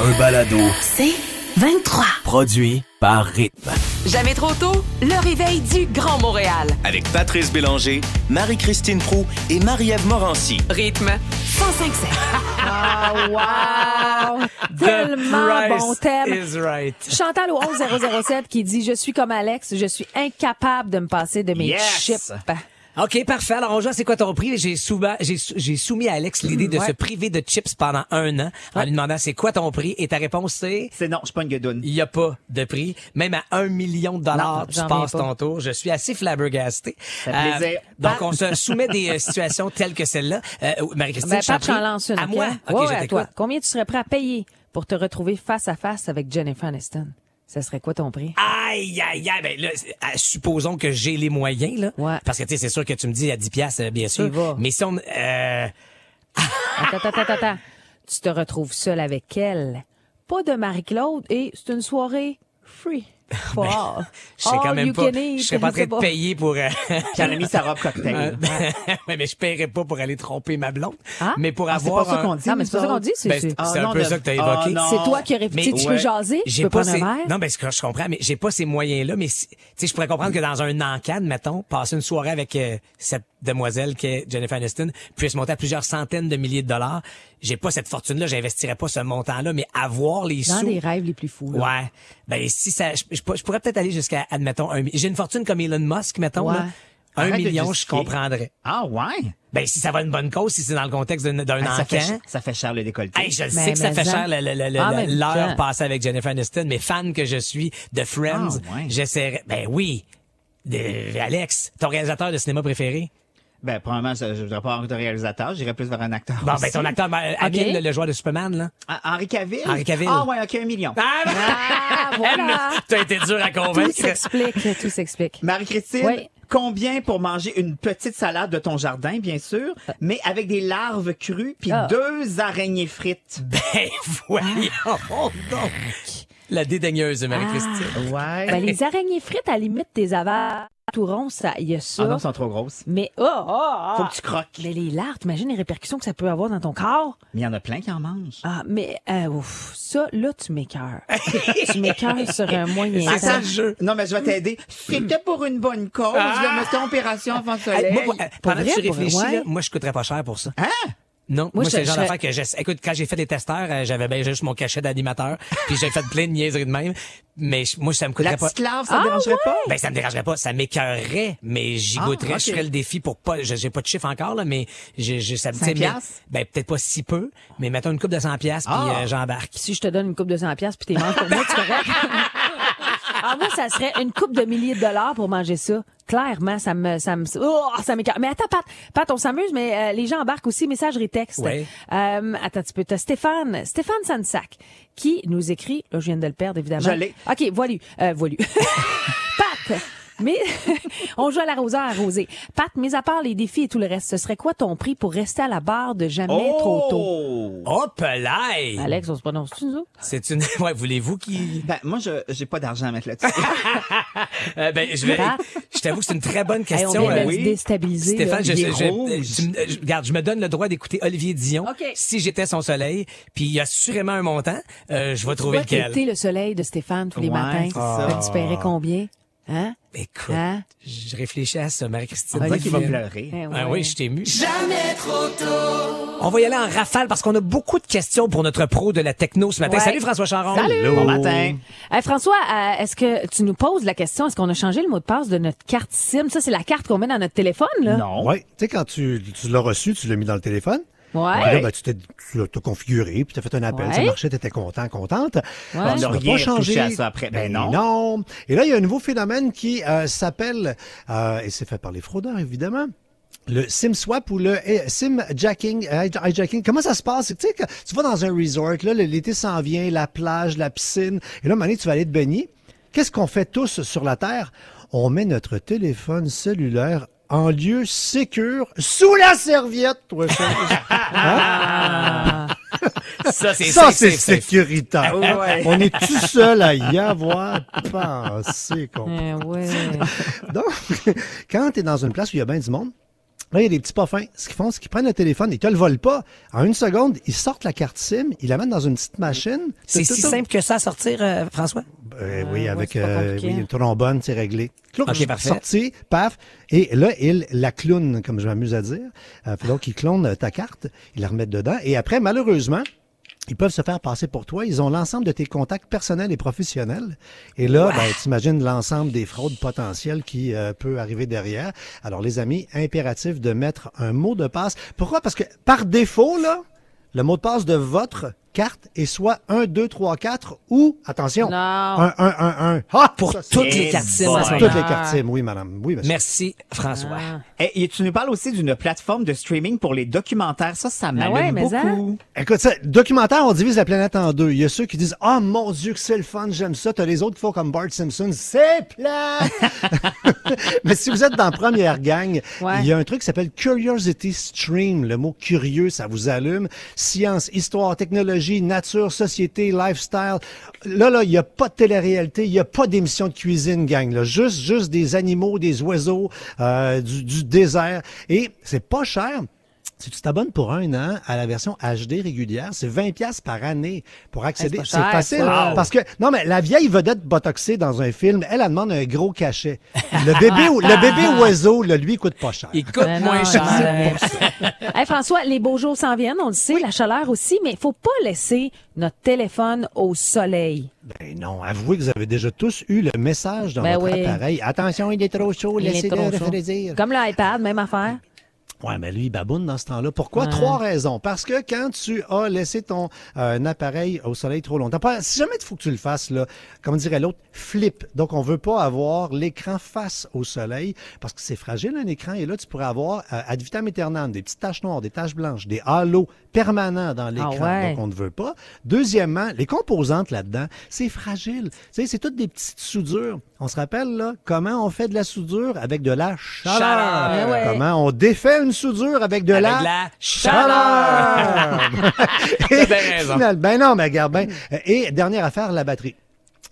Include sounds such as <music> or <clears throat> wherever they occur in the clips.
un balado C'est 23. produit par Rythme. Jamais trop tôt, le réveil du Grand Montréal. Avec Patrice Bélanger, Marie-Christine Prou et Marie-Ève Morancy. Rythme 1057. Ah, wow! <laughs> Tellement bon thème. is right. Chantal au 11007 qui dit Je suis comme Alex, je suis incapable de me passer de mes Yes! chips. OK, parfait. Alors, on joue à C'est quoi ton prix? J'ai soumis, à Alex l'idée de Ouais. se priver de chips pendant un an en lui demandant c'est quoi ton prix? Et ta réponse, c'est? C'est non, je suis pas une guedoune. il n'y a pas de prix. Même à un million de dollars, Non, tu passes ton tour. Je suis assez flabbergasté. Ça fait plaisir. donc, on se <laughs> soumet des euh, situations telles que celle-là. Euh, Marie-Christine, Ben. À moi? OK, Ouais, à toi. Combien tu serais prêt à payer pour te retrouver face à face avec Jennifer Aniston? Ça serait quoi ton prix? Aïe, aïe, aïe. Ben là, ah, supposons que j'ai les moyens, là. Ouais. Parce que, tu sais, c'est sûr que tu me dis à 10 piastres, euh, bien sûr. y vas. Mais si on... Euh, Attends, attends, attends, attends. Tu te retrouves seul avec elle. Pas de Marie-Claude et c'est une soirée free. All. Ben, je sais All quand même pas. Je serais pas en train C'est de payer pour... euh, Qui en a mis sa robe cocktail. ouais, <laughs> mais je paierais pas pour aller tromper ma blonde. Ah? Mais pour Ah, c'est avoir pas ça qu'on dit. Non, mais c'est pas ça qu'on dit. C'est Ben, c'est- c'est Ah, un peu de- ça que t'as Ah, évoqué. non. c'est toi qui aurais... Mais tu peux jaser, tu J'ai peux pas ces... Non, ben, ce que je comprends, mais j'ai pas ces moyens-là, mais si- tu sais, je pourrais comprendre que dans un encadre, mettons, passer une soirée avec euh, cette demoiselle qui est Jennifer Aniston, puisse monter à plusieurs centaines de milliers de dollars. J'ai pas cette fortune-là, j'investirais pas ce montant-là, mais avoir les Dans sous. des rêves les plus fous. là. Ouais. Ben, si ça, je, pourrais peut-être aller jusqu'à, admettons, un, j'ai une fortune comme Elon Musk, mettons, Ouais. là. Un Arrête million, je comprendrais. Ah ouais? Ben, si ça va une bonne cause, si c'est dans le contexte d'un, d'un Ah, ça, fait, encan. cher- ça fait cher le décolleté. Hey, je le Mais- sais que ça fait ça- cher le- le- le- En le- même l'heure passée avec Jennifer Aniston, mais fan que je suis de Friends, Ah, ouais. j'essaierais. Ben oui. De, Alex, ton réalisateur de cinéma préféré? Ben, probablement, je ne voudrais pas avoir de réalisateur, j'irais plus vers un acteur. Bon, aussi. ben ton acteur, ben, le, le joueur de Superman, là. Ah, Henri Cavill? Henri Cavill. Ah ouais, ok, un million. Ah, voilà. T'as été dur à Tout convaincre. s'explique, tout s'explique. Marie-Christine, Oui. combien pour manger une petite salade de ton jardin, bien sûr, mais avec des larves crues puis Ah. deux araignées frites? Ben voyons donc. La dédaigneuse de Marie-Christine. Ouais. Ben, les araignées frites, à la limite, des avars tout ronds, ça, il y a ça. Ah non, elles sont trop grosses. mais, oh, oh, oh. Faut que tu croques. Mais les larves, t'imagines les répercussions que ça peut avoir dans ton corps? Mais il y en a plein qui en mangent. Ah, mais, euh, ouf, ça, là, tu m'écœures. <laughs> tu m'écœures sur un moyen C'est ça le jeu. Non, mais je vais t'aider. C'était pour une bonne cause, là, mais c'était opération avant Hey, soleil. moi, moi, euh, pendant que vrai, tu pour- réfléchis, ouais. là, moi, je coûterais pas cher pour ça. Hein? Non, moi, je- c'est le genre je- d'affaire que j'essa- Écoute, quand j'ai fait les testeurs, euh, j'avais ben juste mon cachet d'animateur, <laughs> puis j'ai fait plein de niaiseries de même. Mais je- moi, ça me coûterait La pas. petite larve, ça Ah, te dérangerait pas? Ben, ça me dérangerait pas, ça m'écœurerait, mais j'y Ah, goûterais. Je ferais le défi pour pas, je- j'ai pas de chiffre encore, là, mais j'ai, j'ai, ça me piastres? Ben, peut-être pas si peu, mais mettons une coupe de 100 piastres, puis Ah. euh, j'embarque. Si je te donne une coupe de 100 pièces puis t'es manges pour moi, tu correct? <laughs> ah, moi, ça serait une coupe de milliers de dollars pour manger ça. Clairement, ça me, ça me, oh, ça m'écarte. Mais attends, Pat, Pat, on s'amuse, mais euh, les gens embarquent aussi messagerie texte. Ouais. Euh, attends, tu peux, t'as Stéphane, Stéphane Sansac, qui nous écrit, là, je viens de le perdre, évidemment. Je l'ai. OK, voilà, euh, voilà. <laughs> Pat, mais <laughs> on joue à l'arroseur arrosé. Pat, mis à part les défis et tout le reste, ce serait quoi ton prix pour rester à la barre de jamais trop tôt? Oh! Hop là! Alex, on se prononce-tu, nous autres? C'est une, <laughs> ouais, voulez-vous qui, Ben, moi, je j'ai pas d'argent à mettre là-dessus. <laughs> Euh, ben, je vais, Pat? je t'avoue que c'est une très bonne Hey, on question. vient de euh, oui. déstabiliser. Stéphane, là. je, je- je- tu me- je- regarde, je me donne le droit d'écouter Olivier Dion. OK. Si j'étais son soleil, puis il y a sûrement un montant, euh, je vais Tu trouver lequel. t'es le soleil de Stéphane tous les Ouais, matins. tu paierais combien? Hein? Écoute, Hein? je réfléchis à ça, Marie-Christine. Dirait qu'il va pleurer. Eh Ah ouais. oui, je t'ai ému. Jamais trop tôt. On va y aller en rafale parce qu'on a beaucoup de questions pour notre pro de la techno ce matin. Ouais. Salut François Charon. Salut. Bon matin. Hey, François, euh, est-ce que tu nous poses la question, est-ce qu'on a changé le mot de passe de notre carte SIM? Ça, c'est la carte qu'on met dans notre téléphone, là? Non. Oui, tu sais, quand tu, tu l'as reçu, tu l'as mis dans le téléphone. Ouais. Puis là, ben, tu t'es tu configuré, puis tu as fait un appel, Ouais. ça marchait, tu étais content, contente. Ouais. tu On n'as n'a rien pas changé. à ça après. Ben non. non. Et là, il y a un nouveau phénomène qui euh, s'appelle, euh, et c'est fait par les fraudeurs, évidemment, le SIM swap ou le eh, SIM jacking, euh, hijacking. Comment ça se passe? Tu sais, que tu vas dans un resort, là, l'été s'en vient, la plage, la piscine, et là, donné, tu vas aller te baigner. Qu'est-ce qu'on fait tous sur la Terre? On met notre téléphone cellulaire en lieu sécure sous la serviette, toi, chose. <laughs> Ah. Ça, c'est Ça, c'est sécuritaire. Ouais. On est tout seul à y avoir pensé. qu'on- Eh ouais. Donc, <laughs> quand tu es dans une place où il y a bien du monde, Là, il y a des petits pas fins. Ce qu'ils font, c'est qu'ils prennent le téléphone, ils te le volent pas. En une seconde, ils sortent la carte SIM, ils la mettent dans une petite machine. C'est Tout, si simple que ça à sortir, euh, François? Euh, oui, ouais, avec euh, oui, le trombone, c'est réglé. Clouc, Ok, parfait. Sorti, paf. Et là, il la clown, comme je m'amuse à dire. Euh, donc, il clone euh, ta carte, il la remettent dedans. Et après, malheureusement, ils peuvent se faire passer pour toi. Ils ont l'ensemble de tes contacts personnels et professionnels. Et là, ben, t'imagines l'ensemble des fraudes potentielles qui euh, peut arriver derrière. Alors, les amis, impératif de mettre un mot de passe. Pourquoi? Parce que par défaut, là, le mot de passe de votre est soit 1, 2, 3, 4 ou, attention, Non. 1, 1, 1, 1. Ah, Pour ça, toutes Eh les cartes SIM ce toutes les cartes SIM, oui, madame. Oui, monsieur. Merci, François. Ah. Et, et tu nous parles aussi d'une plateforme de streaming pour les documentaires. Ça, ça m'allume ouais, mais hein? beaucoup. Écoute, ça, documentaire, on divise la planète en deux. Il y a ceux qui disent Ah mon Dieu, que c'est le fun, j'aime ça. T'as les autres qui font comme Bart Simpson, c'est plat. <laughs> Mais si vous êtes dans la première gang, Ouais. il y a un truc qui s'appelle Curiosity Stream. Le mot curieux, ça vous allume. Science, histoire, technologie, nature, société, lifestyle. Là, là, il n'y a pas de télé-réalité, il n'y a pas d'émission de cuisine, gang. Juste, juste des animaux, des oiseaux, euh, du, du désert. Et c'est pas cher. Si tu t'abonnes pour un an à la version HD régulière, c'est 20 pièces par année pour accéder. Hey, c'est facile parce que non mais la vieille vedette botoxée dans un film, elle, elle demande un gros cachet. Le bébé le bébé <laughs> oiseau, là, lui coûte pas cher. Il coûte Ben moins non, cher. <laughs> Hey, François, les beaux jours s'en viennent, on le sait, la chaleur aussi, mais il faut pas laisser notre téléphone au soleil. Ben non, avouez que vous avez déjà tous eu le message dans Ben votre oui. appareil. Attention, il est trop chaud, Il est laissez-le trop chaud. refroidir. Comme l'iPad, même affaire. Ouais, mais lui, il baboune dans ce temps-là. Pourquoi? Ouais. Trois raisons. Parce que quand tu as laissé ton euh, appareil au soleil trop longtemps, pas- si jamais il faut que tu le fasses, là, comme dirait l'autre, flip. Donc, on veut pas avoir l'écran face au soleil parce que c'est fragile, un écran. Et là, tu pourrais avoir euh, ad vitam aeternam, des petites taches noires, des taches blanches, des halos permanents dans l'écran. ouais. Donc, on ne veut pas. Deuxièmement, les composantes là-dedans, c'est fragile. Tu sais, c'est toutes des petites soudures. On se rappelle, là, comment on fait de la soudure avec de la chaleur? Chaleur. Ouais. Comment on défait une soudure avec de Avec la, la chaleur. <laughs> Raison. Final- ben non, mais regarde bien. Et dernière affaire, la batterie.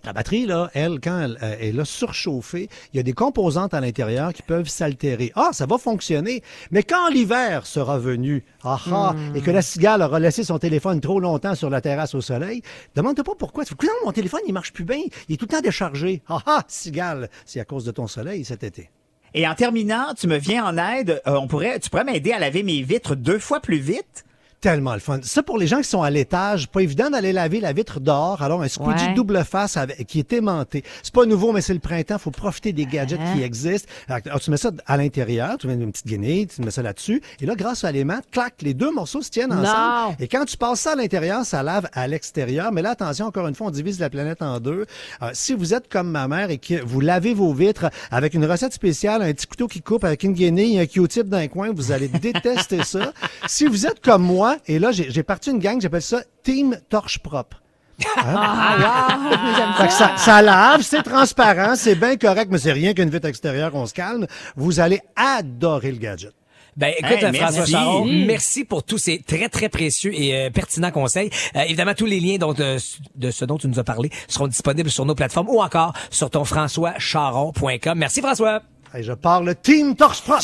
La batterie, là, elle, quand elle euh, est là surchauffée, il y a des composantes à l'intérieur qui peuvent s'altérer. Ah, ça va fonctionner. Mais quand l'hiver sera venu, ah, ah, et que la cigale aura laissé son téléphone trop longtemps sur la terrasse au soleil, demande-toi pas pourquoi. Tu fais, mon téléphone, il marche plus bien. Il est tout le temps déchargé. Ah, ah, cigale, c'est à cause de ton soleil cet été. Et en terminant, tu me viens en aide. Euh, on pourrait, tu pourrais m'aider à laver mes vitres deux fois plus vite? Tellement le fun. Ça, pour les gens qui sont à l'étage, pas évident d'aller laver la vitre dehors. Alors, un squeegee Ouais. double face avec- qui est aimanté. C'est pas nouveau, mais c'est le printemps. Faut profiter des gadgets Hein? qui existent. Alors, tu mets ça à l'intérieur, tu mets une petite guenille, tu mets ça là-dessus. Et là, grâce à l'aimant, clac, les deux morceaux se tiennent Non. ensemble. Et quand tu passes ça à l'intérieur, ça lave à l'extérieur. Mais là, attention, encore une fois, on divise la planète en deux. Euh, si vous êtes comme ma mère et que vous lavez vos vitres avec une recette spéciale, un petit couteau qui coupe avec une guenille, un Q-tip d'un coin, vous allez détester ça. <laughs> Si vous êtes comme moi, et là, j'ai j'ai parti une gang, j'appelle ça Team Torche Propre. Ah, wow! J'aime Fait que ça. ça, ça lave, c'est transparent, c'est bien correct, mais c'est rien qu'une vitre extérieure, on se calme. Vous allez adorer le gadget. Ben écoute, Hey, François merci. Charon, merci pour tous ces très très précieux et euh, pertinents conseils. Euh, évidemment, tous les liens dont, euh, de ce dont tu nous as parlé seront disponibles sur nos plateformes ou encore sur ton françoischaron.com. Merci François. Hey, je parle Team Torche Propre.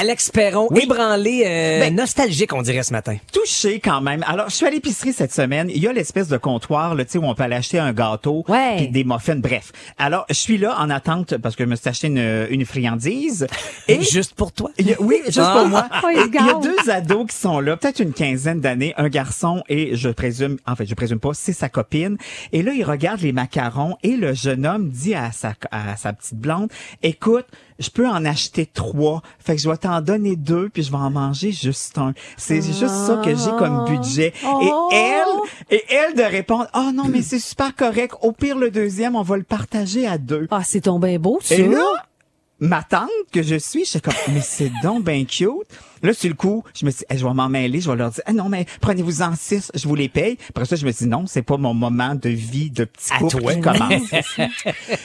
Alex Perron, ébranlé, euh, Ben- nostalgique, on dirait ce matin. Touché quand même. Alors, je suis à l'épicerie cette semaine. Il y a l'espèce de comptoir, là, tu sais, où on peut aller acheter un gâteau, Ouais. puis des muffins, bref. Alors, je suis là en attente parce que je me suis acheté une, une friandise. Et juste pour toi. A- oui, juste Ah. pour moi. Oh, il y a deux ados qui sont là, peut-être une quinzaine d'années, un garçon et je présume, en fait, je présume pas, c'est sa copine. Et là, il regarde les macarons et le jeune homme dit à sa, à sa petite blonde, écoute, je peux en acheter trois. Fait que je vais t'en donner deux puis je vais en manger juste un. C'est juste ça que j'ai comme budget. Oh. Et elle, et elle de répondre, oh non, mais c'est super correct. Au pire, le deuxième, on va le partager à deux. Ah, c'est ton bien beau, ça. Et là, ma tante que je suis, je suis comme, mais c'est donc ben cute. Là, sur le coup, je me dis, hey, je vais m'en mêler, je vais leur dire, ah non, mais prenez-vous en six, je vous les paye. Après ça, je me dis, non, c'est pas mon moment de vie de petit À couple toi. qui commence. <laughs>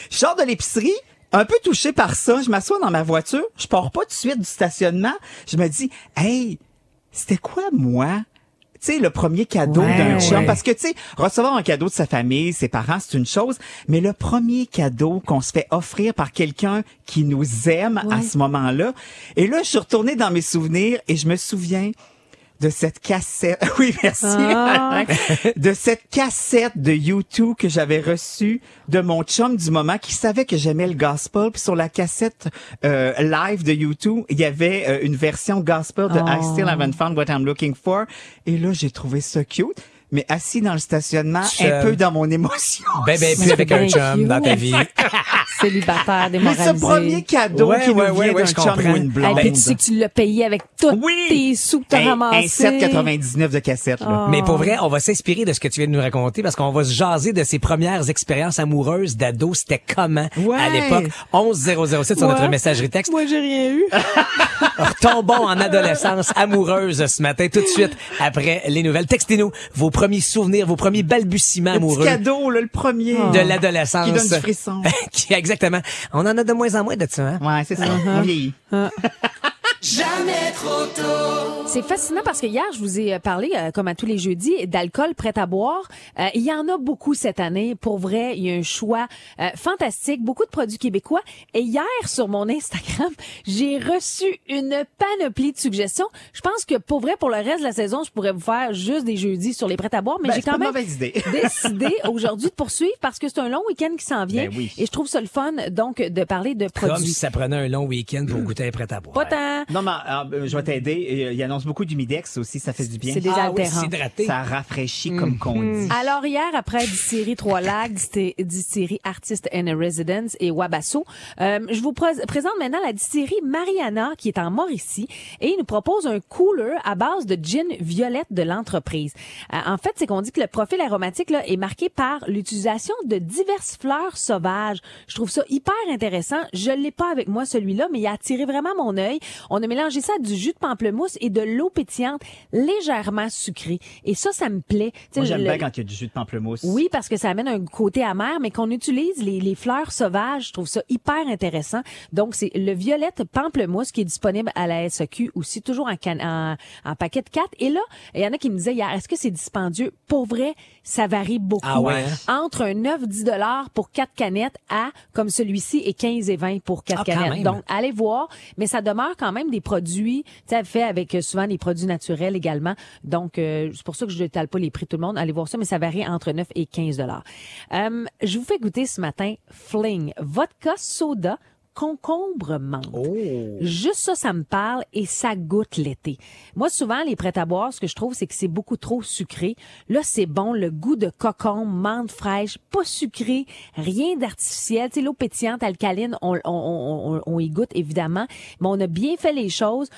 je sors de l'épicerie, un peu touché par ça, je m'assois dans ma voiture, je pars pas tout de suite du stationnement, je me dis, hey, c'était quoi, moi? tu sais, le premier cadeau Ouais. d'un chum. Ouais. Parce que, tu sais, recevoir un cadeau de sa famille, ses parents, c'est une chose. Mais le premier cadeau qu'on se fait offrir par quelqu'un qui nous aime à ce moment-là. Et là, je suis retournée dans mes souvenirs et je me souviens de cette cassette. <laughs> Oui, merci. Ah. <laughs> De cette cassette de YouTube que j'avais reçue de mon chum du moment qui savait que j'aimais le gospel. Puis sur la cassette euh, live de YouTube, il y avait euh, une version gospel de I Still Haven't Found What I'm Looking For. Et là, j'ai trouvé ça cute. Mais assis dans le stationnement, un peu dans mon émotion. Ben, ben, plus C'est avec un bien chum dans ta vie. <laughs> Célibataire, Mais démoralisé. ce premier cadeau Ouais, qui nous ouais, ouais, vient ouais, d'un je chum comprends. ou une Hey, blonde. puis tu sais que tu l'as payé avec tous Oui! tes sous que t'as un, un ramassés? 7,99 de cassette. Là. Mais pour vrai, on va s'inspirer de ce que tu viens de nous raconter parce qu'on va se jaser de ses premières expériences amoureuses d'ado. C'était comment Ouais. à l'époque? 11007 sur notre Ouais. messagerie texte. Moi, j'ai rien eu. <laughs> Retombons en adolescence amoureuse ce matin, tout de suite, après les nouvelles. Textez-nous vos premiers souvenirs, vos premiers balbutiements Le petit amoureux cadeau, là, le premier. de l'adolescence. Qui donne du frisson. <laughs> Qui- Exactement. On en a de moins en moins de ça, hein? Ouais, c'est ça. Uh-huh. On vieillit. <laughs> C'est fascinant parce que hier, je vous ai parlé, euh, comme à tous les jeudis, d'alcool prêt à boire. Euh, il y en a beaucoup cette année. Pour vrai, il y a un choix euh, fantastique, beaucoup de produits québécois. Et hier, sur mon Instagram, <laughs> j'ai reçu une panoplie de suggestions. Je pense que pour vrai, pour le reste de la saison, je pourrais vous faire juste des jeudis sur les prêts à boire, mais Ben, j'ai quand même <laughs> <laughs> décidé aujourd'hui de poursuivre parce que c'est un long week-end qui s'en vient. Ben oui. Et je trouve ça le fun, donc, de parler de Comme produits. si ça prenait un long week-end pour goûter un prêt à boire. Pas tant. Non, mais euh, je vais t'aider. Euh, Il annonce beaucoup d'humidex aussi, ça fait du bien. C'est des Ah oui, altérants. s'hydrater. Ça rafraîchit, comme qu'on dit. Alors hier, après Distillerie Trois-Lacs, Disté- Distillerie Artist and Residence et Wabasso, euh, je vous pré- présente maintenant la distillerie Mariana qui est en Mauricie et il nous propose un cooler à base de gin violette de l'entreprise. Euh, en fait, c'est qu'on dit que le profil aromatique là, est marqué par l'utilisation de diverses fleurs sauvages. Je trouve ça hyper intéressant. Je l'ai pas avec moi celui-là, mais il a attiré vraiment mon œil. On a mélangé ça à du jus de pamplemousse et de l'eau pétillante légèrement sucrée. Et ça, ça me plaît. Tu sais, Moi, j'aime le- bien quand il y a du jus de pamplemousse. oui, parce que ça amène un côté amer, mais qu'on utilise les, les fleurs sauvages, je trouve ça hyper intéressant. Donc, c'est le violette pamplemousse qui est disponible à la SAQ aussi, toujours en, can- en, en paquet de 4. Et là, il y en a qui me disaient hier, est-ce que c'est dispendieux? Pour vrai, ça varie beaucoup. Ah ouais, hein? Entre un 9-10 dollars pour quatre canettes à, comme celui-ci, et 15 et 20 pour quatre Ah, quand canettes. Donc, allez voir, mais ça demeure quand même des produits, tu sais, fait avec euh, souvent des produits naturels également. Donc, euh, c'est pour ça que je n'étale pas les prix tout le monde. Allez voir ça, mais ça varie entre 9 et 15 dollars. Euh, je vous fais goûter ce matin Fling, vodka soda concombre menthe. Oh. Juste ça, ça me parle et ça goûte l'été. Moi, souvent, les prêts à boire, ce que je trouve, c'est que c'est beaucoup trop sucré. Là, c'est bon, le goût de cocombe, menthe fraîche, pas sucré, rien d'artificiel. Tu l'eau pétillante, alcaline, on, on, on, on- on y goûte, évidemment. Mais on a bien fait les choses.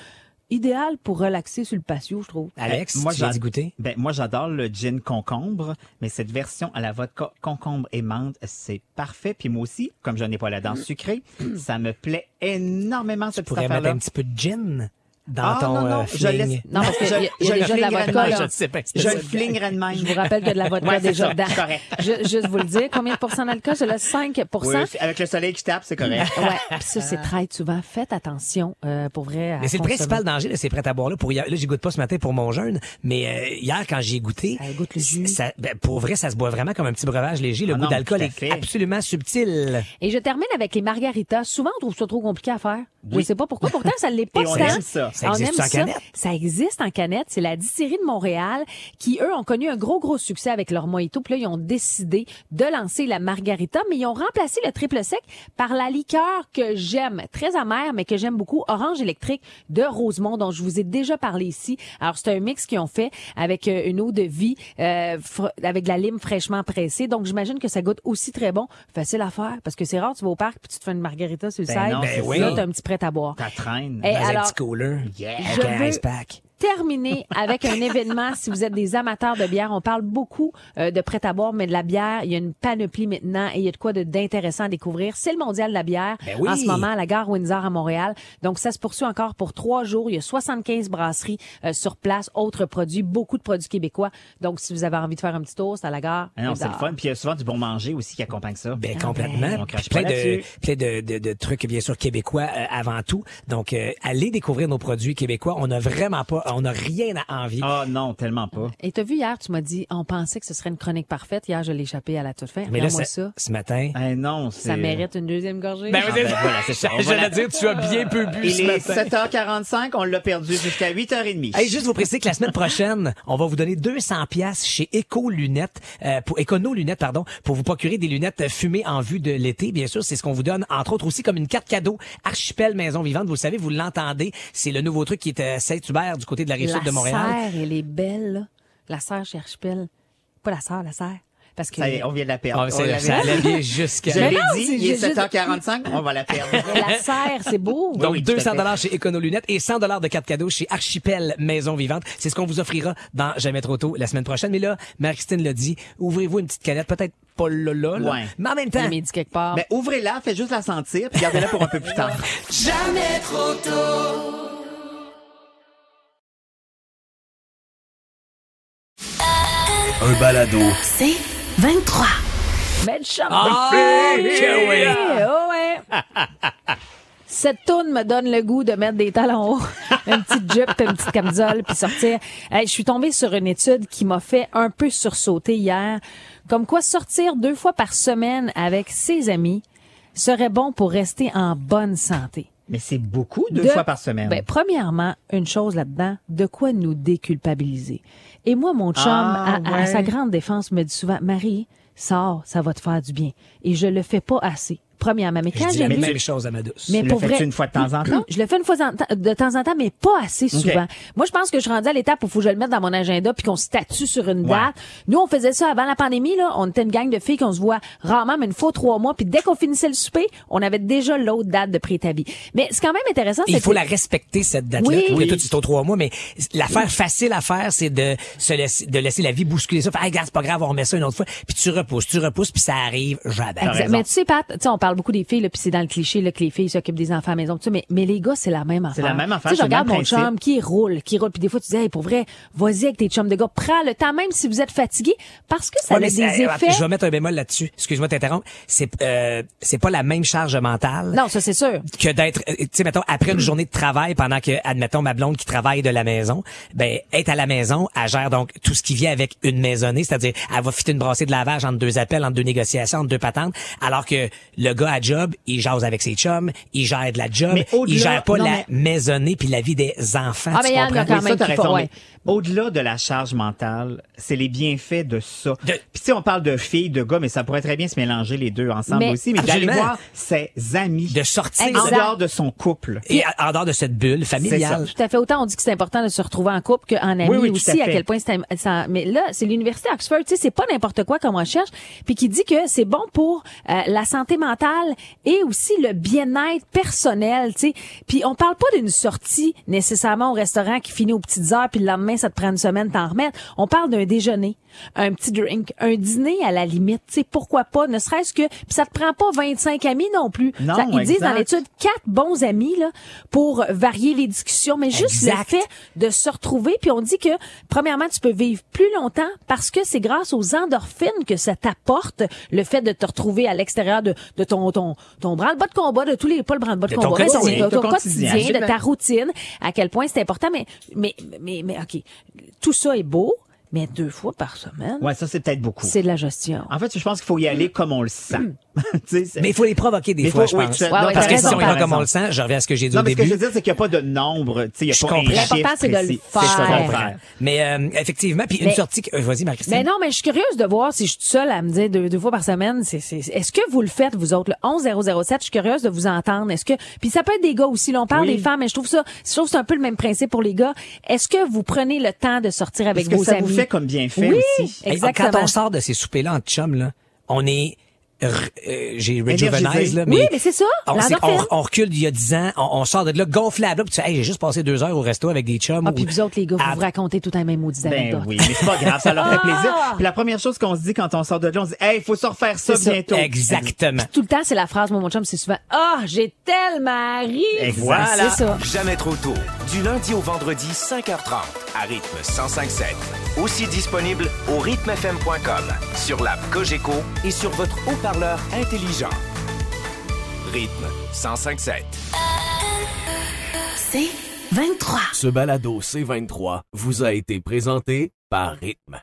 Idéal pour relaxer sur le patio, je trouve. Alex, moi, tu viens j'ad- d'y goûter? Ben, moi, j'adore le gin concombre, mais cette version à la vodka concombre et menthe, c'est parfait. Puis moi aussi, comme je n'ai pas la dent sucrée, <clears throat> ça me plaît énormément Tu cette pourrais affaire-là. mettre un petit peu de gin? Dans Ah, ton non, non, euh, je laisse- Non, parce <laughs> y a je déjà de la le vodka, là. Je sais pas que Je le ça. flinguerais de même. Je vous rappelle que de la vodka Ouais, déjà ça, dedans. correct. Ju- Juste vous le dire, combien de pourcents d'alcool? C'est là 5 Oui, avec le soleil qui tape, c'est correct. Ouais, pis ça c'est très souvent. Faites attention euh, pour vrai. Mais c'est le principal danger de ces prêts à boire là. Pour hier- là, j'y goûte pas ce matin pour mon jeûne, mais euh, hier quand j'ai goûté, Ça goûte le jus. ça- ben, pour vrai, ça se boit vraiment comme un petit breuvage léger. Le Ah goût d'alcool est absolument subtil. Et je termine avec les margaritas. Souvent, on trouve ça trop compliqué à faire. Je Oui. sais pas pourquoi. Pourtant, ça l'est <laughs> pas Ça. Existe en ça. canette? Ça existe en canette. C'est la distillerie de Montréal qui, eux, ont connu un gros, gros succès avec leur mojito. Puis là, ils ont décidé de lancer la margarita, mais ils ont remplacé le triple sec par la liqueur que j'aime, très amère, mais que j'aime beaucoup, Orange électrique de Rosemont, dont je vous ai déjà parlé ici. Alors, c'est un mix qu'ils ont fait avec euh, une eau de vie, euh, avec de la lime fraîchement pressée. Donc, j'imagine que ça goûte aussi très bon. Facile à faire, parce que c'est rare, tu vas au parc puis tu te fais une margarita sur le Ben side. non, Ben oui. Là, t'as un petit prêt à boire. Ça traîne. Eh, Dans un alors, petit cooler. Yeah. Avec Je terminer avec un événement. Si vous êtes des amateurs de bière, on parle beaucoup euh, de prêt à boire, mais de la bière, il y a une panoplie maintenant et il y a de quoi d'intéressant à découvrir. C'est le mondial de la bière Ben oui. en ce moment à la gare Windsor à Montréal. Donc ça se poursuit encore pour trois jours. Il y a 75 brasseries euh, sur place, autres produits, beaucoup de produits québécois. Donc si vous avez envie de faire un petit tour, c'est à la gare. Ah non, c'est le fun. Puis il y a souvent du bon manger aussi qui accompagne ça. Ben Ah complètement. On crache Puis plein de plein de, de, de trucs bien sûr québécois euh, avant tout. Donc euh, allez découvrir nos produits québécois. On n'a vraiment pas on n'a rien à envier. Ah non, tellement pas. Et t'as vu hier, tu m'as dit, on pensait que ce serait une chronique parfaite. Hier, je l'ai échappé à la toute fin. Mais là, moi c'est- ça. ce matin. Eh non, c'est... Ça mérite une deuxième gorgée. Ben, Ah, ben voilà, c'est ça. On va J'allais la- dire, tu as bien peu bu Il ce est matin. 7h45, on l'a perdu jusqu'à 8h30. Hey, juste vous préciser que la semaine prochaine, on va vous donner 200 pièces chez Eco Lunettes, euh, pour Econo Lunettes, pardon, pour vous procurer des lunettes fumées en vue de l'été. Bien sûr, c'est ce qu'on vous donne, entre autres aussi comme une carte cadeau Archipel Maison Vivante. Vous le savez, vous l'entendez. C'est le nouveau truc qui est à Saint-Hubert du côté de la rive la sud de Montréal. serre, elle est belle. là. La serre chez Archipel. Pas la serre, la serre. Parce que Ça y est, on vient de la perdre. Ah, On ça allait bien jusqu'à... Je l'ai dit, il est j'ai juste- 7h45, on va la perdre. <laughs> La serre, c'est beau. Donc, oui, tout à 200 fait. dollars chez Econo Lunettes et 100 dollars de carte cadeau chez Archipel Maison Vivante. C'est ce qu'on vous offrira dans Jamais trop tôt la semaine prochaine. Mais là, Marie-Christine l'a dit, ouvrez-vous une petite canette, peut-être pas là, là, là, Ouais. mais en même temps. m'a dit quelque part. Ben, ouvrez-la, faites juste la sentir, puis gardez-la pour un peu plus tard. <laughs> Un balado. C'est 23. Mais le chum Ah, que oui. Oh ouais. <laughs> Cette toune me donne le goût de mettre des talons hauts, <laughs> une petite jupe, une petite camisole, puis sortir. Hey, je suis tombée sur une étude qui m'a fait un peu sursauter hier, comme quoi sortir deux fois par semaine avec ses amis serait bon pour rester en bonne santé. Mais c'est beaucoup, deux De- fois par semaine. Ben, premièrement, une chose là-dedans, de quoi nous déculpabiliser? Et moi, mon chum, Ah, à, à sa grande défense, me dit souvent, Marie, sors, ça va te faire du bien. Et je le fais pas assez. Premièrement, mais Je quand j'ai lu... même chose à ma douce. Mais Tu pour le fais vrai, une fois de temps en temps? je le fais une fois de temps en temps, mais pas assez souvent. Moi, je pense que je suis rendue à l'étape où il faut que je le mette dans mon agenda puis qu'on statue sur une Ouais. date. Nous, on faisait ça avant la pandémie, là. On était une gang de filles qu'on se voit rarement, mais une fois trois mois. Puis dès qu'on finissait le souper, on avait déjà l'autre date de préétabli. Mais c'est quand même intéressant. Il faut que- la respecter, cette date-là. Oui. Oui. toi, c'est aux trois mois, mais l'affaire facile à faire, c'est de se laisser, de laisser la vie bousculer ça. Hey, gars, c'est pas grave, on remet ça une autre fois. Puis tu repousses, tu repousses, puis ça arrive jamais. Exact. Mais tu sais, Pat, tu sais, on parle beaucoup des filles, puis c'est dans le cliché, là, que les filles s'occupent des enfants à la maison, tout ça, mais, mais les gars, c'est la même affaire. la même affaire, Tu sais, je c'est regarde mon principe. chum qui roule, qui roule, puis des fois, tu dis, hey, pour vrai, vas-y avec tes chums de gars, prends le temps, même si vous êtes fatigué, parce que ça Ouais, a des c'est- effets. Je vais mettre un bémol là-dessus. Excuse-moi de t'interrompre. C'est euh, c'est pas la même charge mentale. Non, ça, c'est sûr. que d'être euh, tu sais mettons après une journée de travail pendant que admettons ma blonde qui travaille de la maison ben être à la maison elle gère donc tout ce qui vient avec une maisonnée c'est-à-dire elle va fitter une brassée de lavage entre deux appels entre deux négociations entre deux patentes alors que le gars à job il jase avec ses chums il gère de la job il gère pas non, la mais- maisonnée puis la vie des enfants Ah, tu mais il y en a comprends? quand Oui, même ça, ouais. mais Au-delà de la charge mentale, c'est les bienfaits de ça. De- Puis tu sais, on parle de filles, de gars, mais ça pourrait très bien se mélanger les deux ensemble Mais- aussi. Mais d'aller voir ses amis de sortir en dehors de son couple. et en dehors de cette bulle familiale. Tout à fait. Autant on dit que c'est important de se retrouver en couple qu'en ami Oui, oui, aussi, à quel point c'est ça- Mais là, c'est l'université Oxford, tu sais, c'est pas n'importe quoi comme recherche, puis qui dit que c'est bon pour euh, la santé mentale et aussi le bien-être personnel, tu sais. Puis on parle pas d'une sortie nécessairement au restaurant qui finit aux petites heures, puis le lendemain ça te prend une semaine t'en remettre. On parle d'un déjeuner, un petit drink, un dîner à la limite, tu sais, pourquoi pas, ne serait-ce que, puis ça te prend pas 25 amis non plus. Non, Ça- ils disent dans l'étude quatre bons amis là pour varier les discussions, mais juste Exact. le fait de se retrouver. Puis on dit que premièrement tu peux vivre plus longtemps parce que c'est grâce aux endorphines que ça t'apporte le fait de te retrouver à l'extérieur de, de ton ton ton branle-bas de combat, de tous les pas le branle-bas de De ton combat, mais ton ton quotidien, quotidien. de ta routine, à quel point c'est important. Mais mais mais mais ok, tout ça est beau, mais deux fois par semaine, Ouais, ça, c'est peut-être beaucoup. c'est de la gestion. En fait, je pense qu'il faut y aller comme on le sent. <laughs> Tu sais, c'est- mais il faut les provoquer des Mais fois faut- je oui, pense tu as- Ouais, ouais, parce que si on y va comme on le sent je reviens à ce que j'ai dit Non, au mais ce que début je veux dire, c'est qu'il n'y a pas de nombre. Tu sais, il n'y a Je pas L'important, c'est de le faire. C'est ça, Ouais. de le faire. mais euh, effectivement puis une sortie que- euh, vas-y Marie-Christine Mais non, mais je suis curieuse de voir si je suis toute seule à me dire deux, deux fois par semaine. C'est, c'est, est-ce que vous le faites, vous autres? Le 11007, je suis curieuse de vous entendre. Est-ce que, puis ça peut être des gars aussi. Là, on parle Oui. des femmes, mais je trouve ça, je trouve que c'est un peu le même principe pour les gars. Est-ce que vous prenez le temps de sortir avec vos ça fait comme bienfait Oui, aussi? Exactement. Quand on sort de ces soupers-là en chum, là, on est j'ai Énergisé. rejuvenize, là, Oui, mais, mais c'est ça, On, on, on recule d'il y a 10 ans, on, on sort de là gonflable, là, puis tu fais, hey, j'ai juste passé deux heures au resto avec des chums. Ah, ou- puis vous autres, les gars, vous Ah, vous racontez tout un même maudit Ben oui, mais c'est pas grave, ça leur fait <laughs> Ah! plaisir. Puis la première chose qu'on se dit quand on sort de là, on se dit, hey, il faut se refaire ça C'est ça. bientôt. Exactement. Tout le temps, c'est la phrase, moi, mon chum, c'est souvent, ah, j'ai tellement ri. Voilà. C'est ça. Jamais trop tôt. Du lundi au vendredi, 5h30, à rythme 105.7. Aussi disponible au rythmefm.com, sur l'app Cogeco et sur votre haut-parleur intelligent. Rythme 105.7. C'est 23. Ce balado C23 vous a été présenté par Rythme.